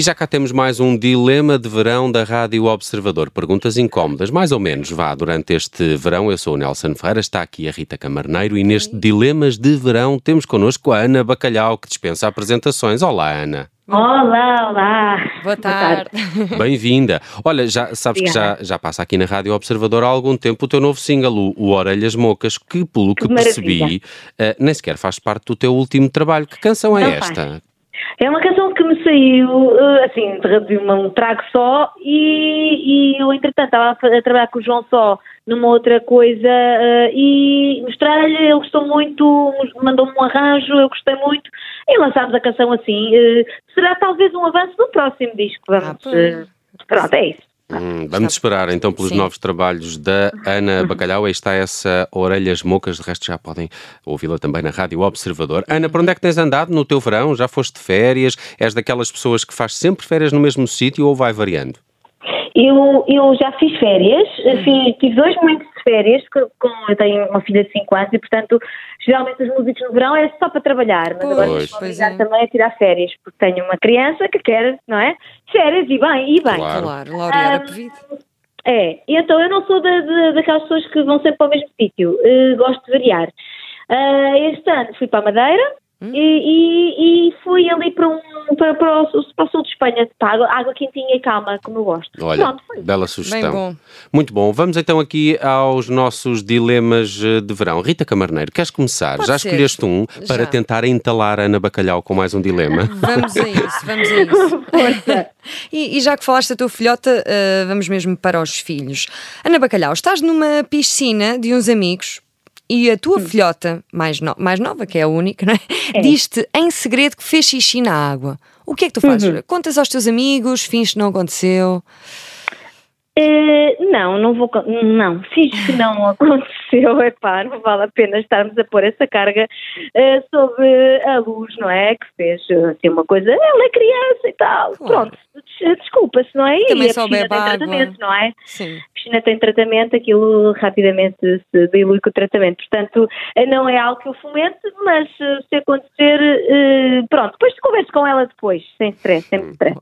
E já cá temos mais um dilema de verão da Rádio Observador. Perguntas incómodas, mais ou menos, vá, durante este verão. Eu sou o Nelson Ferreira, está aqui a Rita Camarneiro e neste Dilemas de Verão temos connosco a Ana Bacalhau, que dispensa apresentações. Olá, Ana. Olá, olá. Boa tarde. Bem-vinda. Olha, já sabes que já, já passa aqui na Rádio Observador há algum tempo o teu novo single, o, o Orelhas Mocas, que pelo que, Que percebi, eh, nem sequer faz parte do teu último trabalho. Que canção é Não esta? faz. É uma canção que me saiu, eh, assim, de um trago só e, e eu, entretanto, estava a trabalhar com o João só numa outra coisa eh, e mostrei-lhe, ele gostou muito, mandou-me um arranjo, eu gostei muito e lançámos a canção assim. eh, será talvez um avanço do próximo disco, vamos. Ah, pronto, é isso. Hum, vamos esperar então pelos Sim. novos trabalhos da Ana Bacalhau. Aí está essa Orelhas Mocas, de resto já podem ouvi-la também na Rádio Observador. Ana, para onde é que tens andado no teu verão? Já foste de férias? És daquelas pessoas que faz sempre férias no mesmo sítio ou vai variando? Eu, eu já fiz férias, fiz, tive dois momentos de férias, com, com- eu tenho uma filha de 5 anos e, portanto, geralmente os músicos no verão é só para trabalhar, mas agora Pois. estou a Pois é. também a tirar férias, porque tenho uma criança que quer, não é? Férias e bem, e bem. Claro. Claro, laureada Ah, pedido. É, e então eu não sou da, da- daquelas pessoas que vão sempre para o mesmo sítio, eh, gosto de variar. Ah, este ano fui para a Madeira Hum. e, e- e fui ali para, um, para, para, o, para o sul de Espanha, para água, água quentinha e calma, como eu gosto. Olha, Pronto, foi. bela Bem sugestão. bom. Muito bom. Vamos então aqui aos nossos dilemas eh, de verão. Rita Camarneiro, queres começar? Pode já ser. escolheste um para Já. tentar entalar a Ana Bacalhau com mais um dilema? Vamos a isso, vamos a isso. Força. E, e já que falaste da tua filhota, ah, vamos mesmo para os filhos. Ana Bacalhau, estás numa piscina de uns amigos e a tua filhota, mais, no- mais nova, que é a única, não é? diz-te em segredo que fez xixi na água. O que é que tu fazes? Contas aos teus amigos, fins que não aconteceu? Eh, não, não vou. Não, fiz que não aconteceu. Epá, não vale a pena estarmos a pôr essa carga eh, sobre a luz, não é? Que fez eh, assim, uma coisa. Ela é criança e tal. Claro. Pronto, des- desculpa-se, não é? Também e a só bebe tem água. tratamento, não é? Sim. A piscina tem tratamento, aquilo rapidamente se dilui com o tratamento. Portanto, não é algo que eu fomente, mas se acontecer, eh, pronto, depois converso com ela depois, sem stress, sem stress.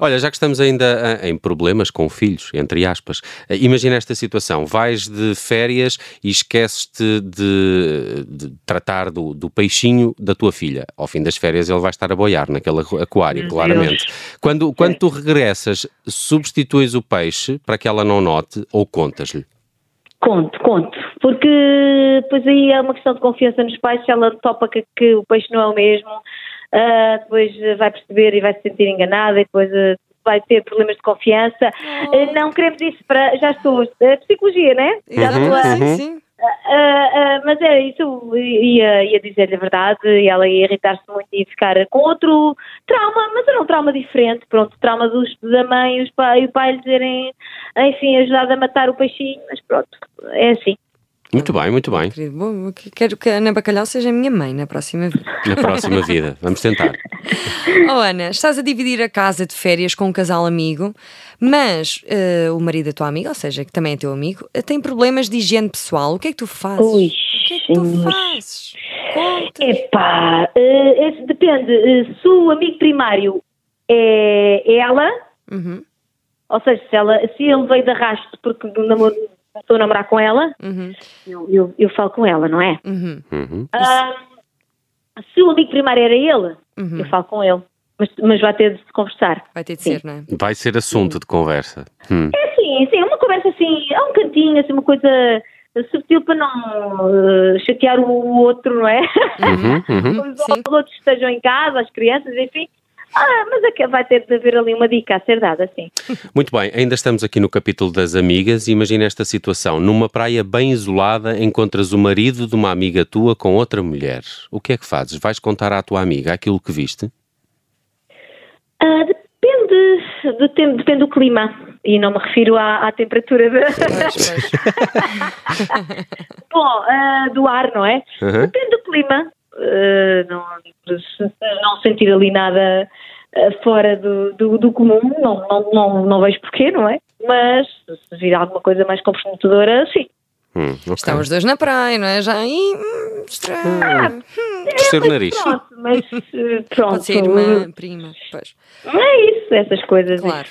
Olha, já que estamos ainda ah, em problemas com filhos, entre aspas, ah, imagina esta situação: vais de férias e esqueces-te de, de tratar do, do peixinho da tua filha. Ao fim das férias, ele vai estar a boiar naquele aqu- aquário, Meu claramente. Quando, quando tu regressas, substituis o peixe para que ela não note ou contas-lhe? Conto, conto. Porque depois aí é uma questão de confiança nos pais, se ela topa que, que o peixe não é o mesmo, ah, depois eh, vai perceber e vai se sentir enganada e depois eh, vai ter problemas de confiança. Eh, não queremos isso para. Já estou. eh, psicologia, né? Já Uhum, estou a-. Sim, sim. ah, ah, mas é isso, eu ia, ia dizer-lhe a verdade e ela ia irritar-se muito e ficar com outro trauma, mas era um trauma diferente, pronto, trauma dos, da mãe os pai, e o pai lhe dizerem, enfim, ajudar a matar o peixinho, mas pronto, é assim. Muito bem, muito bem. Querido, bom, quero que a Ana Bacalhau seja a minha mãe na próxima vez. Na próxima vida, vamos tentar. Oh Ana, estás a dividir a casa de férias com um casal amigo, mas eh, o marido da tua amiga, ou seja, que também é teu amigo, eh, tem problemas de higiene pessoal. O que é que tu fazes? Ui, o que é que tu fazes? Conta. Epá, esse depende, eh, se o amigo primário é ela, Uhum, ou seja, se, ela, se ele veio de arrasto porque namoro- estou a namorar com ela, uhum, eu, eu, eu falo com ela, não é? uhum, Uhum. Ah, se o amigo primário era ele, uhum. eu falo com ele. Mas, mas vai ter de se conversar. Vai ter de Sim. ser, não é? Vai ser assunto de conversa. Hum. É assim, sim, uma conversa assim, a um cantinho, assim, uma coisa subtil para não eh, chatear o outro, não é? Uhum, uhum. Os Sim. outros estejam em casa, as crianças, enfim. Ah, mas é vai ter de haver ali uma dica a ser dada, assim. Muito bem, ainda estamos aqui no capítulo das amigas. Imagina esta situação: numa praia bem isolada, encontras o marido de uma amiga tua com outra mulher. O que é que fazes? Vais contar à tua amiga aquilo que viste? Ah, depende, depende do clima. E não me refiro à, à temperatura pois. Bom, ah, do ar, não é? Uhum. Depende do clima. Ah, não, se não sentir ali nada ah, fora do, do, do comum, não, não, não, não vejo porquê, não é? Mas se vir alguma coisa mais comprometedora, sim. Hum, ok. Estão os dois na praia, não é? Já aí, hum, estranho. torcer o nariz. Pronto, mas eh, pronto. Pode ser irmã, prima, pois. É isso, essas coisas. Claro.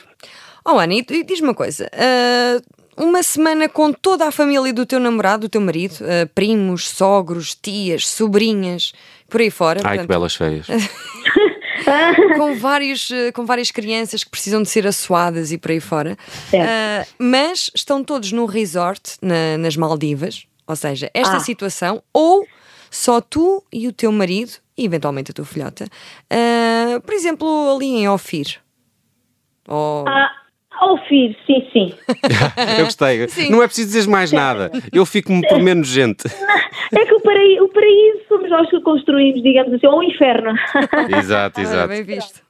Oh, Ana, diz-me uma coisa. ah, uma semana com toda a família do teu namorado, do teu marido, ah, primos, sogros, tias, sobrinhas, por aí fora. Ai, que portanto, belas feias. com, vários, eh, com várias crianças que precisam de ser assoadas e por aí fora. Certo. Ah, mas estão todos num resort na- nas Maldivas, ou seja, esta Ah. situação, ou só tu e o teu marido, e eventualmente a tua filhota, ah, por exemplo, ali em Ofir. Ou... Ah, ao filho, sim, sim. Eu gostei. Sim. Não é preciso dizer mais nada. Eu fico-me por menos gente. É que o paraíso, o paraíso somos nós que o construímos, digamos assim, ou o inferno. Exato, exato. bem visto.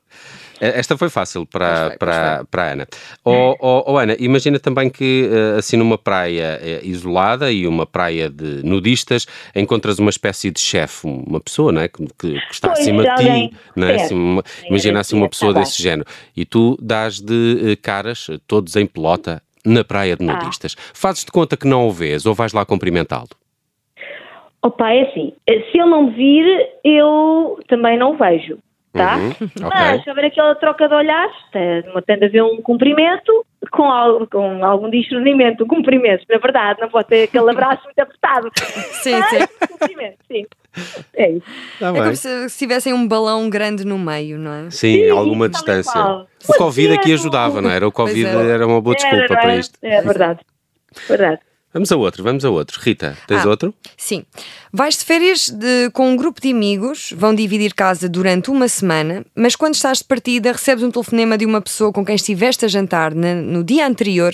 Esta foi fácil para, foi, para, para a Ana. Oh, oh, oh, Ana, imagina também que eh, assim numa praia eh, isolada e uma praia de nudistas encontras uma espécie de chefe, uma pessoa não é? que, que está Pois, acima de ti. Não é? Certo. Assim, uma- imagina assim uma pessoa desse género. E tu dás de eh, caras, todos em pelota, na praia Ah. de nudistas. Fazes de conta que não o vês ou vais lá cumprimentá-lo? Opa, é assim, se ele não me vir, eu também não o vejo, tá? Uhum, Mas ok. se houver aquela troca de olhares, tem tem de haver um cumprimento com, al- com algum discernimento, um cumprimento. Na verdade, não pode ter aquele abraço muito apertado. Sim, sim. Mas, cumprimento, sim. É isso. Tá É bem. como se, se tivessem um balão grande no meio, não é? Sim, alguma tal e distância. O Covid aqui Sim, ajudava, não era? O Covid é. era uma boa desculpa Era, para é? isto. É verdade. Verdade. Vamos a outro, vamos a outro. Rita, tens Ah. outro? Sim. Vais de férias de- com um grupo de amigos, vão dividir casa durante uma semana, mas quando estás de partida recebes um telefonema de uma pessoa com quem estiveste a jantar na- no dia anterior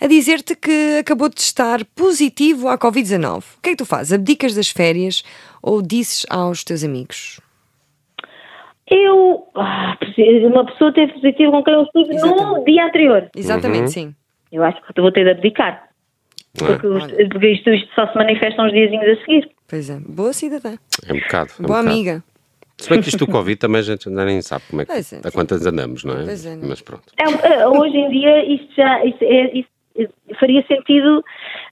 a dizer-te que acabou de testar positivo à Covid-19. O que é que tu fazes? Abdicas das férias ou dizes aos teus amigos? Eu, ah, uma pessoa teve positivo com quem eu estive no dia anterior. Exatamente, Uhum. sim. Eu acho que vou ter de abdicar. É? Porque, os- porque isto, isto só se manifesta uns diazinhos a seguir. Pois é. Boa cidadã. É um bocado. é um Boa bocado. amiga. Se bem que isto do Covid também a gente ainda nem sabe como é que, é. a quantas andamos, não é? Pois é, não é? Mas pronto. É, é, hoje em dia isto já isto é- isto, faria sentido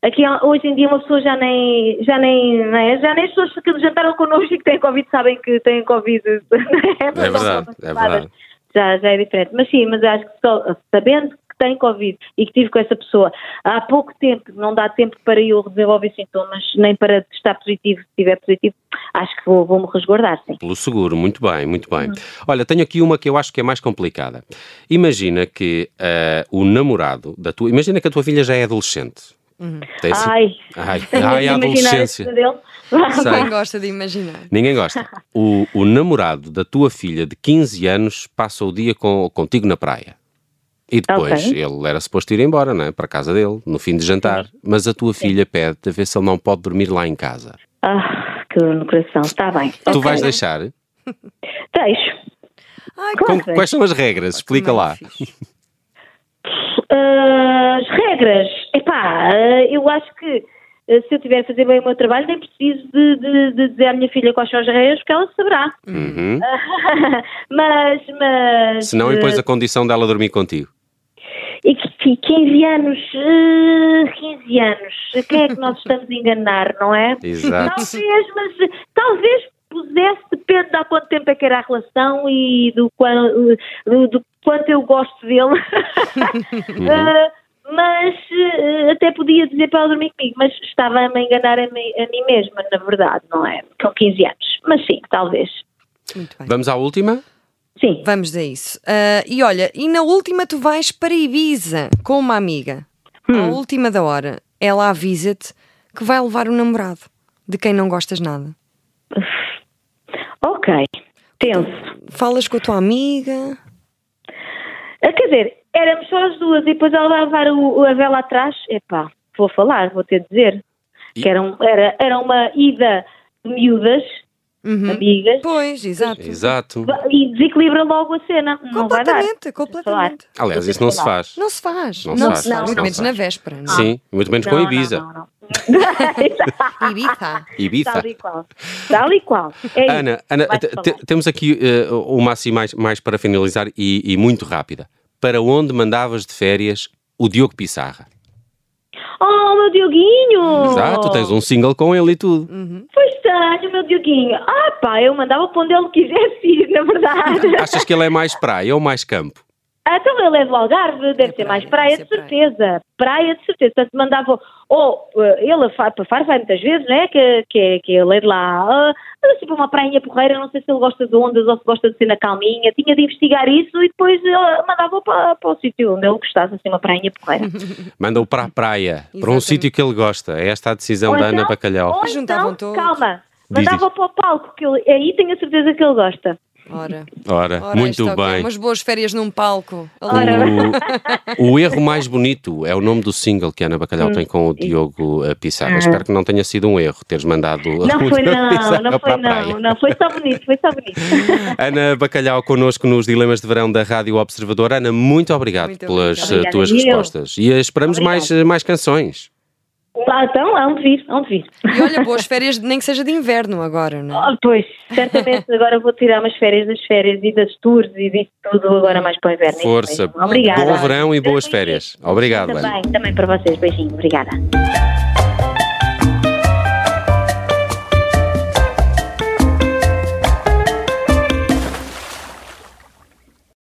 aqui hoje em dia uma pessoa já nem já nem não é? já nem as pessoas que jantaram connosco e que têm Covid sabem que têm Covid É verdade, é verdade. já, já é diferente mas sim, mas acho que só sabendo tem Covid e que tive com essa pessoa há pouco tempo, não dá tempo para eu desenvolver sintomas, nem para testar positivo se estiver positivo, acho que vou- vou-me resguardar, sim. Pelo seguro, muito bem, muito Uhum. bem. Olha, tenho aqui uma que eu acho que é mais complicada. Imagina que eh, o namorado da tua. Imagina que a tua filha já é adolescente. Tem assim- Ai, Ai, ai, a adolescência. Quem gosta de imaginar? Ninguém gosta. O, o namorado da tua filha de 15 anos passa o dia com, contigo na praia. E depois Ok. ele era suposto ir embora, não é? Para a casa dele, no fim de jantar. Mas a tua filha pede a ver se ele não pode dormir lá em casa. Ah, que dor no coração, está bem. Tu Ok. vais deixar? Deixo. Ai, Claro Com- quais são as regras? Explica lá. Ah, as regras, epá, ah, eu acho que ah, se eu tiver a fazer bem o meu trabalho, nem preciso de, de- de dizer à minha filha quais são as regras, porque ela saberá. Uhum. mas, mas. Se não, impões a condição dela dormir contigo. E que sim, 15 anos, ah, 15 anos, quem é que nós estamos a enganar, não é? Exato. Talvez, mas talvez pusesse, depende de há quanto tempo é que era a relação e do, do, do quanto eu gosto dele. Ah, mas eh, até podia dizer para ela dormir comigo, mas estava a me enganar a mim, a mim mesma, na verdade, não é? Com 15 anos. Mas sim, talvez. Muito bem. Vamos à última? Sim. Vamos a isso. Ah, e olha, e na última tu vais para Ibiza com uma amiga. À última da hora, ela avisa-te que vai levar o namorado, de quem não gostas nada. Ok. Tenso. Falas com a tua amiga. Ah, Quer dizer, éramos só as duas e depois ela vai levar o- a vela atrás. Epá, vou falar, vou ter de dizer. E- Que era, um- era, era uma ida de miúdas, Uhum. amigas, Pois, exato. Exato. e desequilibra logo a cena. Não vai dar. Completamente, completamente. Aliás, isso não se faz. Não se faz. Não Não, se faz, não Muito menos faz. na véspera. Não. Sim, muito menos com Ibiza. Não, não, não. Ibiza. Ibiza. Tal e qual. Tal e qual. É. Ana, Ana temos aqui eh, uma assim mais, mais para finalizar e, e muito rápida. Para onde mandavas de férias o Diogo Pissarra? Oh, meu Dioguinho! Exato, tens um single com ele e tudo. Pois tem, tenho, meu Dioguinho. Ah, pá, eu mandava para onde ele quisesse ir, na verdade. Achas que ele é mais praia ou mais campo? Então ele é do Algarve, deve ser mais praia, de certeza. Praia. de certeza. Portanto, mandava. Ou eh, ele para Faro vai muitas vezes, né? Que, que, que ele é de lá. Uh, assim, para uma prainha porreira, não sei se ele gosta de ondas ou se gosta de ser na calminha. Tinha de investigar isso e depois uh, mandava para, para o sítio onde ele gostasse, assim, uma prainha porreira. Manda-o para a praia, para um sítio que ele gosta. É esta a decisão ou da então, Ana Bacalhau. Ou então, calma, mandava para o palco, que ele, aí tenho a certeza que ele gosta. Ora, Ora, Ora muito bem. Umas boas férias num palco. O, o, erro mais bonito é o nome do single que a Ana Bacalhau hum, tem com o Diogo eh, Pissarra. Espero que não tenha sido um erro teres mandado Não foi não, não foi não, não, foi só bonito, foi só bonito. Ana Bacalhau connosco nos Dilemas de Verão da Rádio Observador. Ana, muito obrigado muito pelas obrigada. Eh, tuas respostas e esperamos mais, eh, mais canções. Ah, então, há onde vir, há onde vir. E olha, boas férias, nem que seja de inverno agora, não é? Oh, pois, certamente agora vou tirar umas férias das férias e das tours e disso tudo agora mais para o inverno. Força, Obrigada. bom verão e boas férias. Obrigado, Também, também para vocês, beijinho, obrigada.